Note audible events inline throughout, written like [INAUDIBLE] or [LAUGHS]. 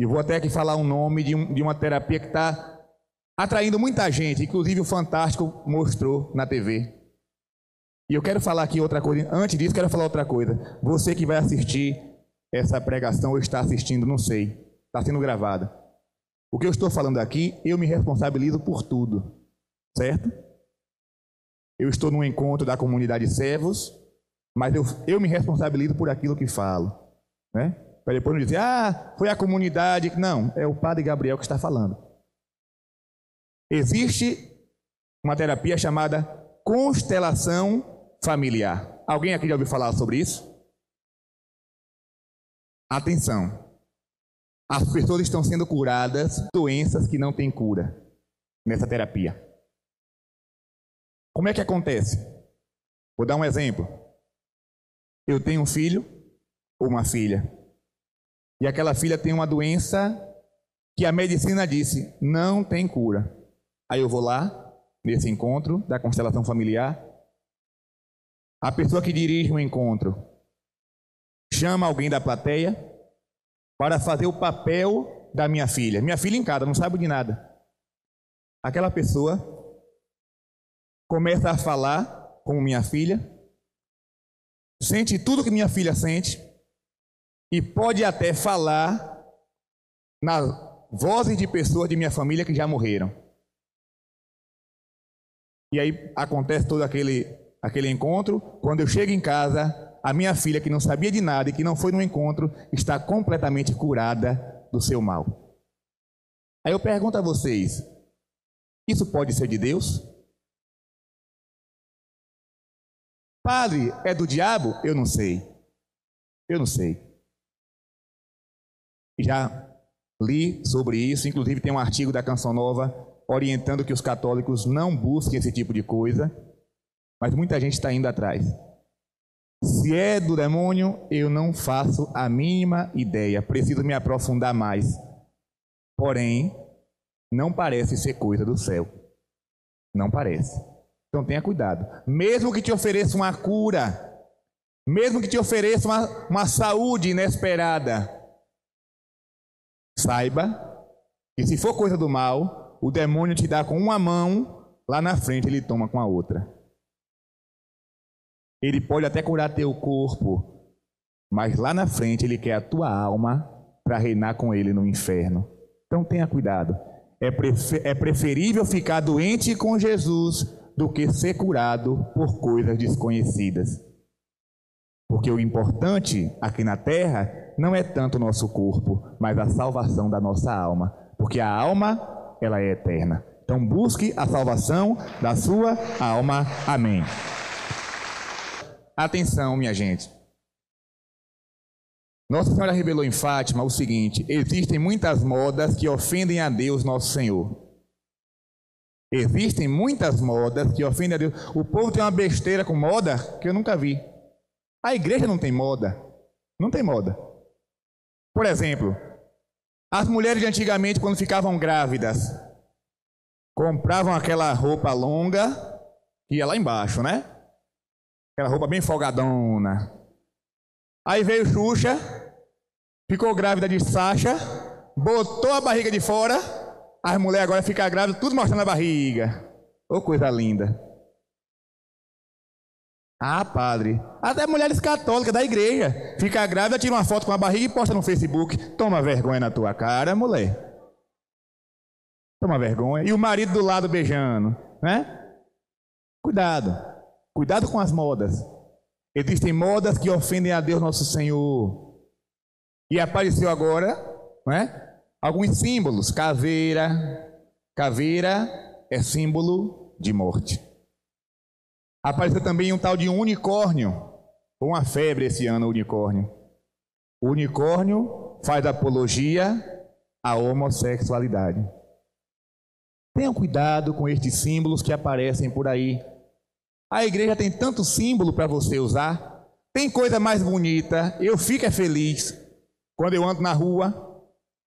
E vou até aqui falar um nome de, um, de uma terapia que está atraindo muita gente, inclusive o Fantástico mostrou na TV. E eu quero falar aqui outra coisa. Antes disso, quero falar outra coisa. Você que vai assistir essa pregação ou está assistindo, não sei. Está sendo gravada. O que eu estou falando aqui, eu me responsabilizo por tudo. Certo? Eu estou num encontro da comunidade servos, mas eu, eu me responsabilizo por aquilo que falo. Né? Para depois não dizer, ah, foi a comunidade. Não, é o padre Gabriel que está falando. Existe uma terapia chamada constelação familiar. Alguém aqui já ouviu falar sobre isso? Atenção. As pessoas estão sendo curadas doenças que não têm cura nessa terapia. Como é que acontece? Vou dar um exemplo. Eu tenho um filho ou uma filha. E aquela filha tem uma doença que a medicina disse não tem cura. Aí eu vou lá, nesse encontro da constelação familiar. A pessoa que dirige o encontro chama alguém da plateia para fazer o papel da minha filha. Minha filha em casa, não sabe de nada. Aquela pessoa começa a falar com minha filha, sente tudo que minha filha sente e pode até falar nas vozes de pessoas de minha família que já morreram. E aí acontece todo aquele, aquele encontro. Quando eu chego em casa, a minha filha, que não sabia de nada e que não foi no encontro, está completamente curada do seu mal. Aí eu pergunto a vocês: isso pode ser de Deus? Padre, é do diabo? Eu não sei. Eu não sei. Já li sobre isso, inclusive tem um artigo da Canção Nova orientando que os católicos não busquem esse tipo de coisa, mas muita gente está indo atrás. Se é do demônio, eu não faço a mínima ideia, preciso me aprofundar mais. Porém, não parece ser coisa do céu. Não parece. Então tenha cuidado. Mesmo que te ofereça uma cura, mesmo que te ofereça uma, uma saúde inesperada, saiba que se for coisa do mal, o demônio te dá com uma mão, lá na frente ele toma com a outra. Ele pode até curar teu corpo, mas lá na frente ele quer a tua alma para reinar com ele no inferno. Então tenha cuidado. É, é preferível ficar doente com Jesus do que ser curado por coisas desconhecidas. Porque o importante aqui na terra não é tanto o nosso corpo, mas a salvação da nossa alma. Porque a alma ela é eterna. Então busque a salvação da sua alma. Amém. Atenção, minha gente. Nossa Senhora revelou em Fátima o seguinte: existem muitas modas que ofendem a Deus, nosso Senhor. Existem muitas modas que ofendem a Deus. O povo tem uma besteira com moda que eu nunca vi. A igreja não tem moda. Não tem moda. Por exemplo, as mulheres de antigamente, quando ficavam grávidas, compravam aquela roupa longa que ia lá embaixo, né? Aquela roupa bem folgadona. Aí veio Xuxa, ficou grávida de Sasha, botou a barriga de fora, as mulheres agora ficam grávidas, tudo mostrando a barriga. Ô oh, coisa linda. Ah, padre. Até mulheres católicas da igreja. Fica grávida, tira uma foto com a barriga e posta no Facebook. Toma vergonha na tua cara, mulher. Toma vergonha. E o marido do lado beijando, né? Cuidado. Cuidado com as modas. Existem modas que ofendem a Deus nosso Senhor. E apareceu agora, né? Alguns símbolos. Caveira. Caveira é símbolo de morte. Apareceu também um tal de unicórnio. Uma febre esse ano, o unicórnio. O unicórnio faz apologia à homossexualidade. Tenham cuidado com estes símbolos que aparecem por aí. A igreja tem tanto símbolo para você usar. Tem coisa mais bonita. Eu fico é feliz quando eu ando na rua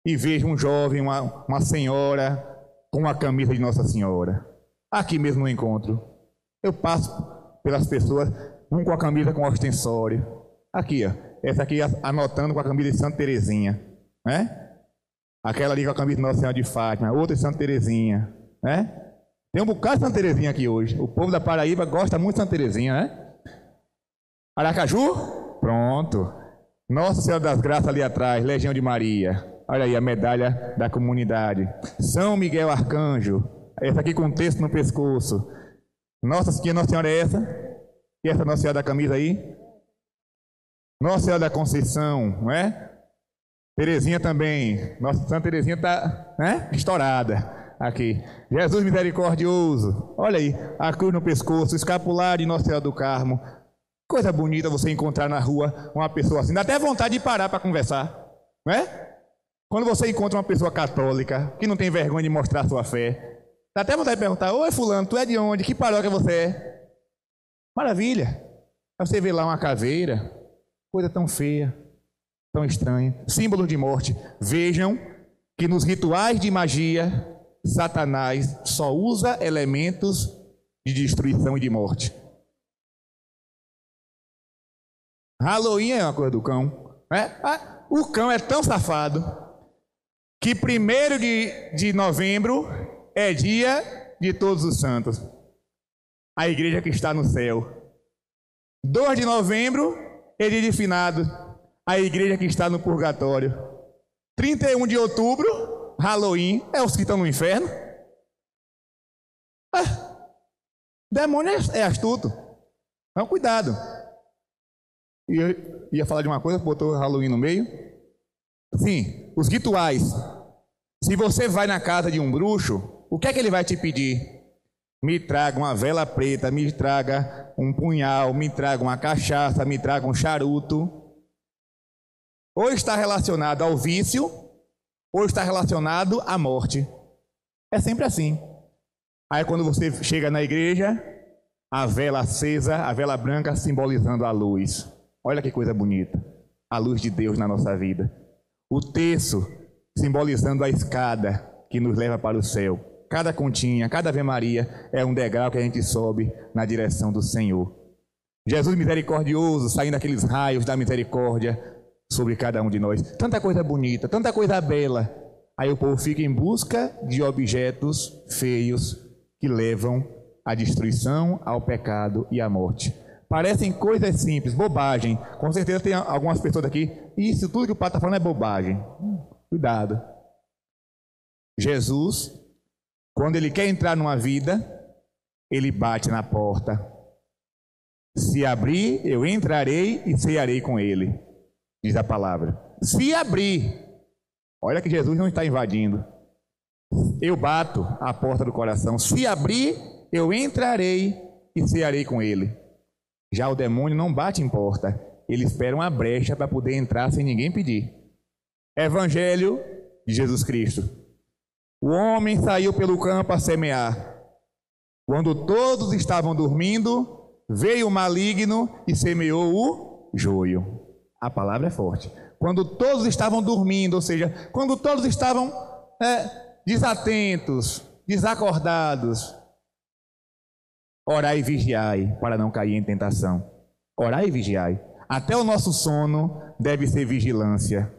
e vejo um jovem, uma, uma senhora com uma camisa de Nossa Senhora. Aqui mesmo no encontro. Eu passo pelas pessoas, um com a camisa com ostensório. Aqui, ó. Essa aqui anotando com a camisa de Santa Terezinha. Né? Aquela ali com a camisa de Nossa Senhora de Fátima, outra de Santa Terezinha, né? Tem um bocado de Santa Terezinha aqui hoje. O povo da Paraíba gosta muito de Santa Terezinha, né? Aracaju? Pronto. Nossa Senhora das Graças ali atrás, Legião de Maria. Olha aí a medalha da comunidade. São Miguel Arcanjo. Essa aqui com texto no pescoço. Nossa Senhora, Nossa Senhora é essa? E essa Nossa Senhora da camisa aí? Nossa Senhora da Conceição, não é? Terezinha também. Nossa Santa Terezinha está né? estourada aqui. Jesus misericordioso. Olha aí, a cruz no pescoço, o escapulário de Nossa Senhora do Carmo. Coisa bonita você encontrar na rua uma pessoa assim. Dá até vontade de parar para conversar, não é? Quando você encontra uma pessoa católica que não tem vergonha de mostrar sua fé, dá até vontade de perguntar: Oi, Fulano, tu é de onde? Que paróquia você é? Maravilha. Aí você vê lá uma caveira, coisa tão feia, tão estranha, símbolo de morte. Vejam que nos rituais de magia, Satanás só usa elementos de destruição e de morte. Halloween é uma coisa do cão. Né? O cão é tão safado que primeiro de, de novembro é dia de todos os santos. A igreja que está no céu. 2 de novembro é dia de. A igreja que está no purgatório. 31 de outubro, Halloween, é os que estão no inferno. Ah, demônio é, é astuto. Então, cuidado. E eu ia falar de uma coisa, botou Halloween no meio. Sim, os rituais. Se você vai na casa de um bruxo, o que é que ele vai te pedir? Me traga uma vela preta, me traga um punhal, me traga uma cachaça, me traga um charuto. Ou está relacionado ao vício, ou está relacionado à morte. É sempre assim. Aí quando você chega na igreja, a vela acesa, a vela branca simbolizando a luz. Olha que coisa bonita. A luz de Deus na nossa vida. O terço simbolizando a escada que nos leva para o céu. Cada continha, cada Ave Maria é um degrau que a gente sobe na direção do Senhor. Jesus misericordioso, saindo daqueles raios da misericórdia sobre cada um de nós. Tanta coisa bonita, tanta coisa bela. Aí o povo fica em busca de objetos feios que levam à destruição, ao pecado e à morte. Parecem coisas simples, bobagem. Com certeza tem algumas pessoas aqui. Isso tudo que o pai está falando é bobagem. Hum, cuidado. Jesus, quando ele quer entrar numa vida, ele bate na porta. Se abrir, eu entrarei e cearei com ele, diz a palavra. Se abrir, olha que Jesus não está invadindo. Eu bato a porta do coração. Se abrir, eu entrarei e cearei com ele. Já o demônio não bate em porta, ele espera uma brecha para poder entrar sem ninguém pedir. Evangelho de Jesus Cristo. O homem saiu pelo campo a semear. Quando todos estavam dormindo, veio o maligno e semeou o joio. A palavra é forte. Quando todos estavam dormindo, ou seja, quando todos estavam é, desatentos, desacordados, Orai e vigiai para não cair em tentação. Orai e vigiai. Até o nosso sono deve ser vigilância.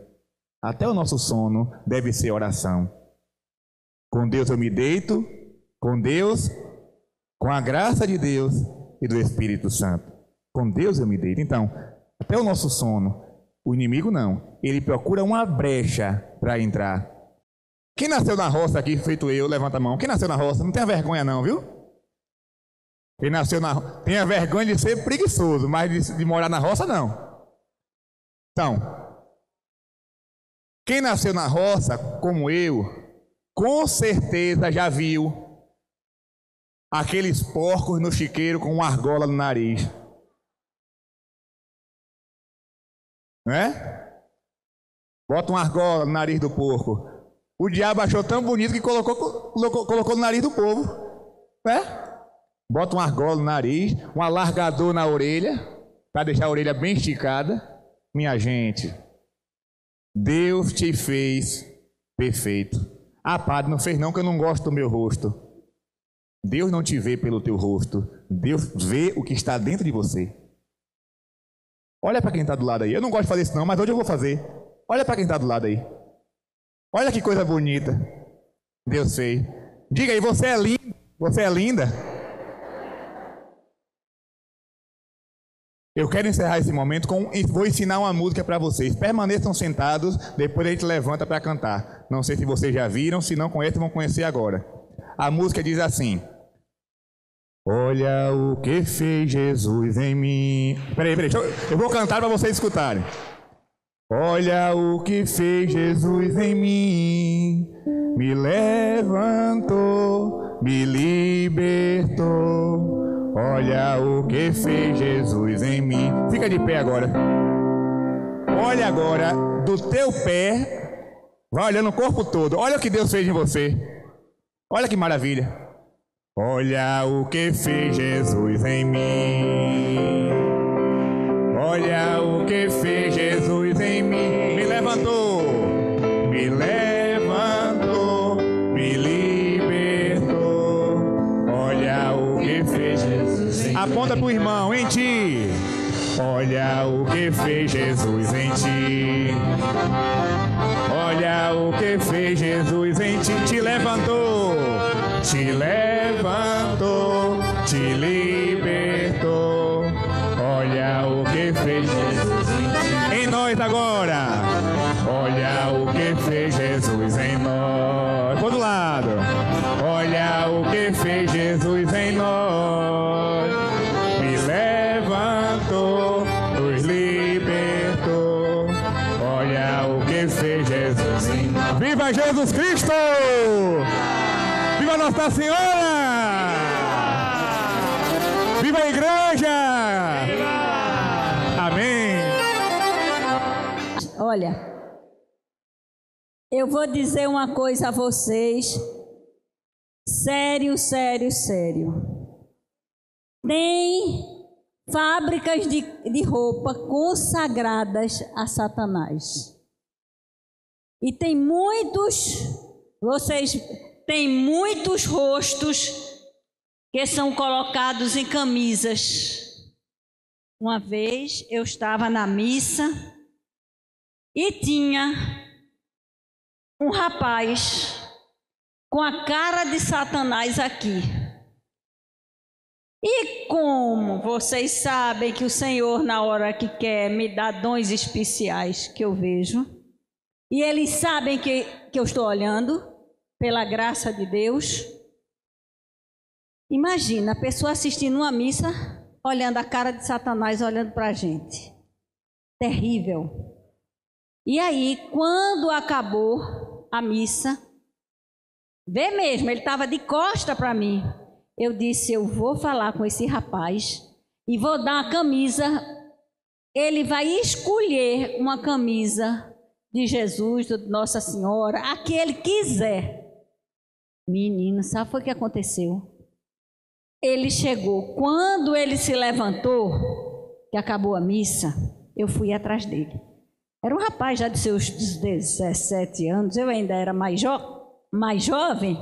Até o nosso sono deve ser oração. Com Deus eu me deito, com Deus, com a graça de Deus e do Espírito Santo. Com Deus eu me deito. Então, até o nosso sono, o inimigo não. Ele procura uma brecha para entrar. Quem nasceu na roça aqui, feito eu, levanta a mão. Quem nasceu na roça, não tenha vergonha não, viu? Quem nasceu na tenha vergonha de ser preguiçoso, mas de, de morar na roça não. Então, quem nasceu na roça, como eu, com certeza já viu aqueles porcos no chiqueiro com uma argola no nariz. Né? Bota uma argola no nariz do porco. O diabo achou tão bonito que colocou, colocou, colocou no nariz do povo. Né? bota um argola no nariz, um alargador na orelha, para deixar a orelha bem esticada. Minha gente, Deus te fez perfeito. Ah, padre, não fez não que eu não gosto do meu rosto. Deus não te vê pelo teu rosto. Deus vê o que está dentro de você. Olha para quem está do lado aí. Eu não gosto de fazer isso não, mas hoje eu vou fazer. Olha para quem está do lado aí. Olha que coisa bonita. Deus fez. Diga aí, você é linda. Você é linda. Eu quero encerrar esse momento com. Vou ensinar uma música para vocês. Permaneçam sentados, depois a gente levanta para cantar. Não sei se vocês já viram, se não conhecem, vão conhecer agora. A música diz assim: Olha o que fez Jesus em mim. Peraí, peraí, eu, eu vou cantar para vocês escutarem. Olha o que fez Jesus em mim, me levantou, me libertou. Olha o que fez Jesus em mim. Fica de pé agora. Olha agora do teu pé, vai olhando o corpo todo. Olha o que Deus fez em você. Olha que maravilha. Olha o que fez Jesus em mim. Olha o que fez Jesus em mim. Me levantou, me levantou, Aponta pro irmão, em ti. Olha o que fez Jesus em ti. Olha o que fez Jesus em ti. Te levantou, te levantou, te libertou. Olha o que fez Jesus em ti. Em nós agora. Olha o que fez Jesus em nós. Por do lado. Olha o que fez Jesus em nós. Jesus Cristo! Viva Nossa Senhora! Viva a igreja! Amém! Olha, eu vou dizer uma coisa a vocês. Sério, sério, sério. Tem fábricas de, de roupa consagradas a Satanás. E tem muitos, vocês têm muitos rostos que são colocados em camisas. Uma vez eu estava na missa e tinha um rapaz com a cara de Satanás aqui. E como vocês sabem que o Senhor, na hora que quer, me dá dons especiais que eu vejo, e eles sabem que, que eu estou olhando, pela graça de Deus. Imagina a pessoa assistindo uma missa, olhando a cara de Satanás, olhando para a gente. Terrível. E aí, quando acabou a missa, vê mesmo, ele estava de costa para mim. Eu disse: Eu vou falar com esse rapaz e vou dar uma camisa. Ele vai escolher uma camisa de Jesus, de Nossa Senhora, a que ele quiser. Menina, sabe o que aconteceu? Ele chegou. Quando ele se levantou, que acabou a missa, eu fui atrás dele. Era um rapaz já de seus 17 anos, eu ainda era mais, jo mais jovem.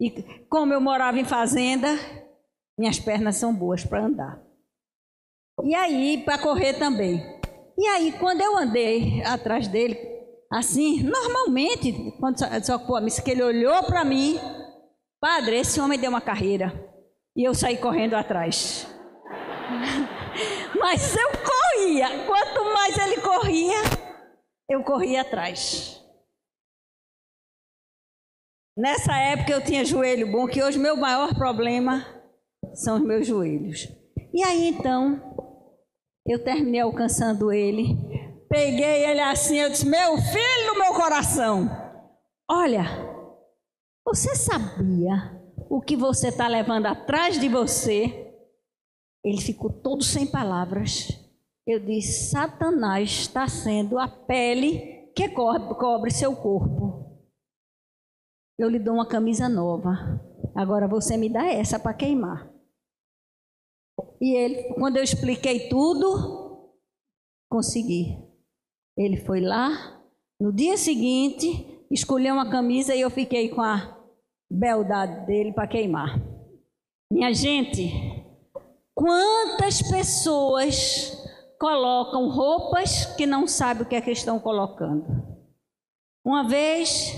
E como eu morava em fazenda, minhas pernas são boas para andar. E aí, para correr também. E aí, quando eu andei atrás dele, assim, normalmente, quando pô, a missa, que ele olhou para mim, padre, esse homem deu uma carreira. E eu saí correndo atrás. [LAUGHS] Mas eu corria. Quanto mais ele corria, eu corria atrás. Nessa época eu tinha joelho bom, que hoje meu maior problema são os meus joelhos. E aí então, eu terminei alcançando ele, peguei ele assim, eu disse: Meu filho do meu coração, olha, você sabia o que você está levando atrás de você? Ele ficou todo sem palavras. Eu disse: Satanás está sendo a pele que cobre, seu corpo. Eu lhe dou uma camisa nova. Agora você me dá essa para queimar. E ele, quando eu expliquei tudo, consegui. Ele foi lá, no dia seguinte, escolheu uma camisa e eu fiquei com a beldade dele para queimar. Minha gente, quantas pessoas colocam roupas que não sabem o que é que estão colocando? Uma vez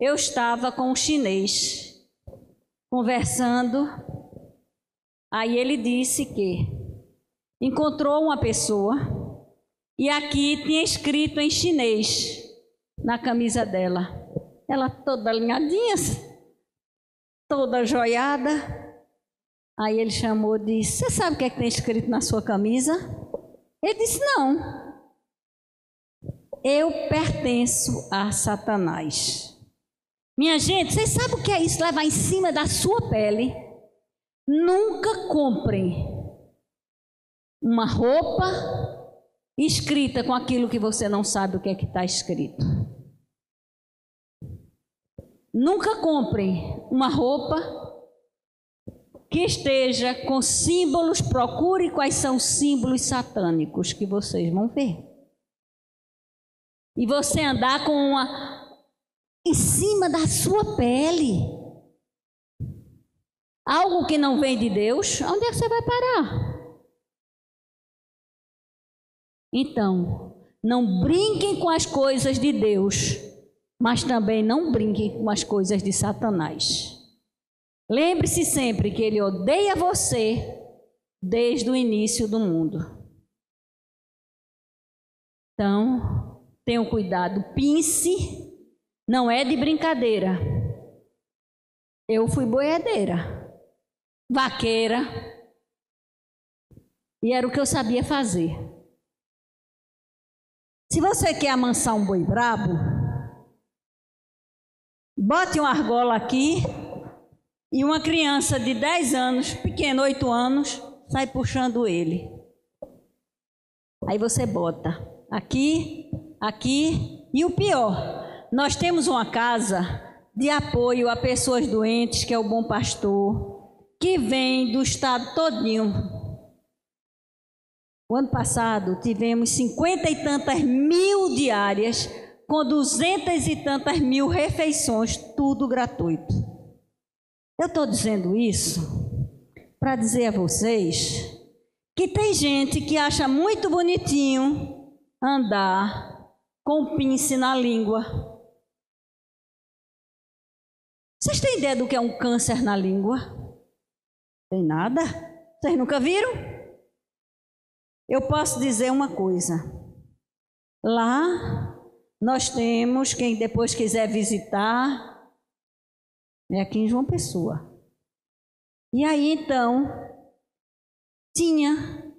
eu estava com um chinês conversando, aí ele disse que encontrou uma pessoa e aqui tinha escrito em chinês na camisa dela. Ela toda alinhadinha, toda joiada. Aí ele chamou e disse: Você sabe o que é que tem escrito na sua camisa? Ele disse: Não. Eu pertenço a Satanás. Minha gente, vocês sabem o que é isso? Levar em cima da sua pele. Nunca comprem uma roupa escrita com aquilo que você não sabe o que é que está escrito. Nunca comprem uma roupa que esteja com símbolos, procure quais são os símbolos satânicos que vocês vão ver. E você andar com uma em cima da sua pele. Algo que não vem de Deus, onde é que você vai parar? Então, não brinquem com as coisas de Deus, mas também não brinquem com as coisas de Satanás. Lembre-se sempre que ele odeia você desde o início do mundo. Então, tenham cuidado, pince, não é de brincadeira. Eu fui boiadeira, vaqueira, e era o que eu sabia fazer. Se você quer amansar um boi brabo, bote uma argola aqui e uma criança de 10 anos, pequeno, 8 anos, sai puxando ele. Aí você bota aqui, aqui e o pior, nós temos uma casa de apoio a pessoas doentes, que é o Bom Pastor, que vem do estado todinho o ano passado tivemos cinquenta e tantas mil diárias, com duzentas e tantas mil refeições, tudo gratuito. Eu estou dizendo isso para dizer a vocês que tem gente que acha muito bonitinho andar com pince na língua. Vocês têm ideia do que é um câncer na língua? Tem nada? Vocês nunca viram? Eu posso dizer uma coisa. Lá nós temos, quem depois quiser visitar, é aqui em João Pessoa. E aí então, tinha.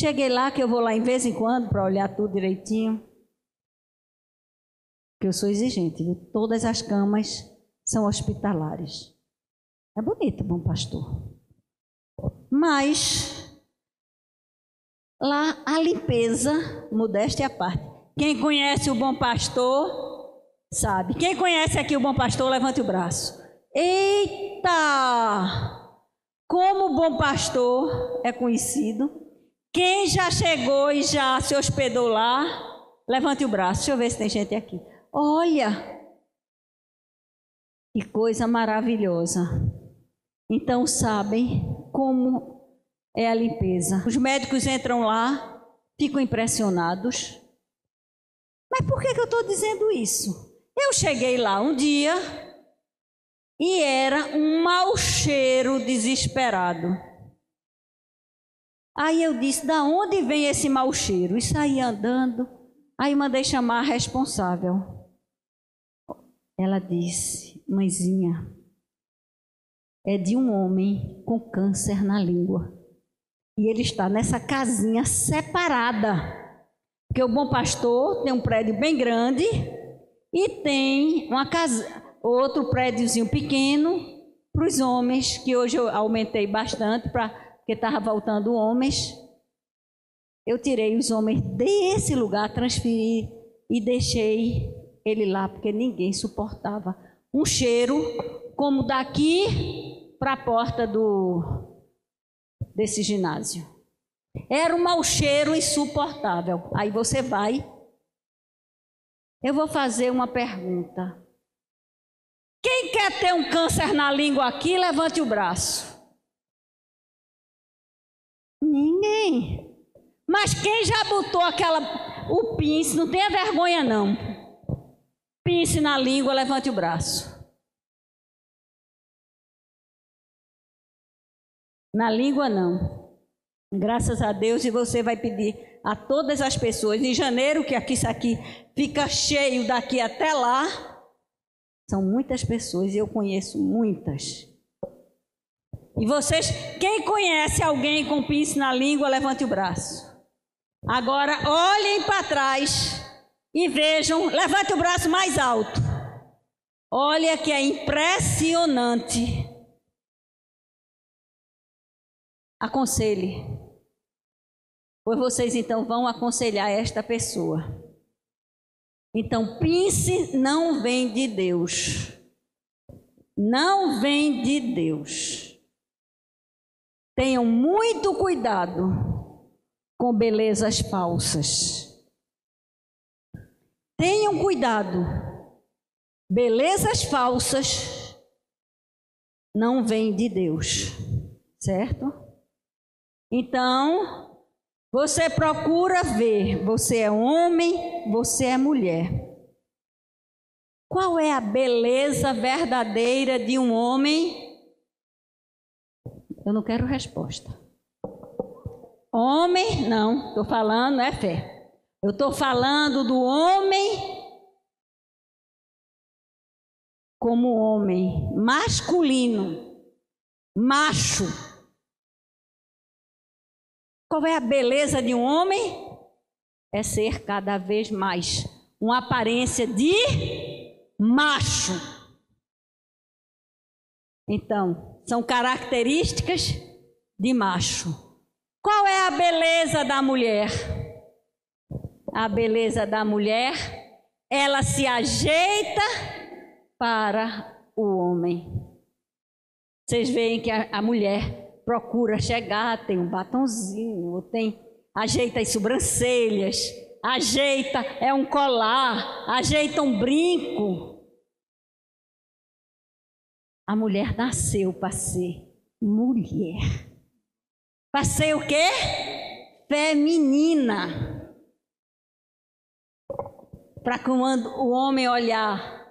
Cheguei lá, que eu vou lá em vez em quando para olhar tudo direitinho. Porque eu sou exigente, viu? Todas as camas são hospitalares. É bonito, bom pastor. Mas Lá a limpeza, modéstia à parte. Quem conhece o bom pastor, sabe. Quem conhece aqui o bom pastor, levante o braço. Eita! Como o bom pastor é conhecido. Quem já chegou e já se hospedou lá, levante o braço. Deixa eu ver se tem gente aqui. Olha! Que coisa maravilhosa. Então, sabem como é a limpeza. Os médicos entram lá, ficam impressionados. Mas por que, que eu estou dizendo isso? Eu cheguei lá um dia e era um mau cheiro desesperado. Aí eu disse: da onde vem esse mau cheiro? E saí andando. Aí mandei chamar a responsável. Ela disse: Mãezinha, é de um homem com câncer na língua. E ele está nessa casinha separada. Porque o bom pastor tem um prédio bem grande e tem uma casa, outro prédiozinho pequeno para os homens, que hoje eu aumentei bastante, pra, porque estava voltando homens. Eu tirei os homens desse lugar, transferi e deixei ele lá, porque ninguém suportava um cheiro como daqui para a porta do, desse ginásio. Era um mau cheiro insuportável. Aí você vai. Eu vou fazer uma pergunta. Quem quer ter um câncer na língua aqui, levante o braço. Ninguém. Mas quem já botou aquela o pince, não tenha vergonha não. Pense na língua, levante o braço. Na língua, não. Graças a Deus, e você vai pedir a todas as pessoas. Em janeiro, que aqui, isso aqui fica cheio daqui até lá. São muitas pessoas e eu conheço muitas. E vocês, quem conhece alguém com pince na língua, levante o braço. Agora olhem para trás e vejam, levante o braço mais alto. Olha que é impressionante. Aconselhe. Pois vocês então vão aconselhar esta pessoa. Então, pince não vem de Deus. Não vem de Deus. Tenham muito cuidado com belezas falsas. Tenham cuidado. Belezas falsas não vêm de Deus, certo? Então, você procura ver, você é homem, você é mulher. Qual é a beleza verdadeira de um homem eu não quero resposta. Homem, não, estou falando, é fé. Eu estou falando do homem como homem, masculino, macho. Qual é a beleza de um homem? É ser cada vez mais uma aparência de macho. Então, são características de macho. Qual é a beleza da mulher? A beleza da mulher, ela se ajeita para o homem. Vocês veem que a, a mulher procura chegar, tem um batonzinho, tem ajeita as sobrancelhas, ajeita é um colar, ajeita um brinco. A mulher nasceu para ser mulher. Para ser o quê? Feminina. Para quando o homem olhar,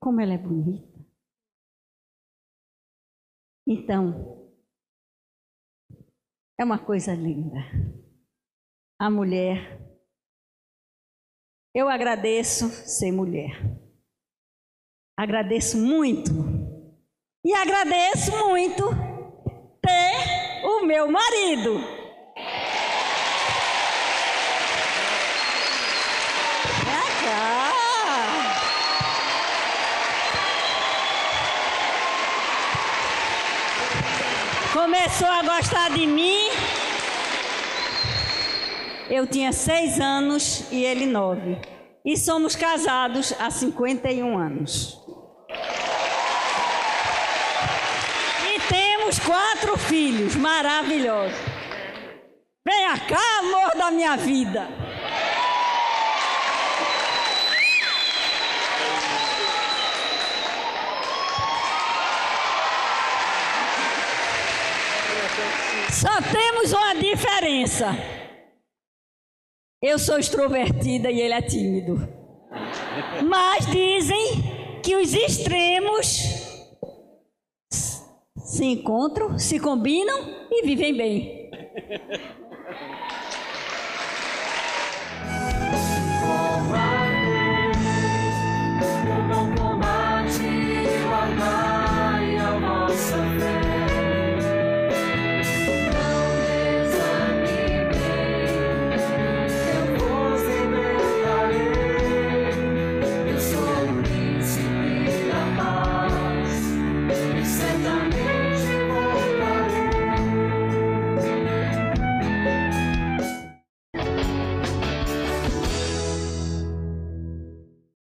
como ela é bonita. Então, é uma coisa linda. A mulher. Eu agradeço ser mulher. Agradeço muito. E agradeço muito ter o meu marido. Começou a gostar de mim. Eu tinha seis anos e ele nove. E somos casados há 51 anos. temos quatro filhos maravilhosos. Venha cá, amor da minha vida. Só temos uma diferença. Eu sou extrovertida e ele é tímido. Mas dizem que os extremos se encontram, se combinam e vivem bem.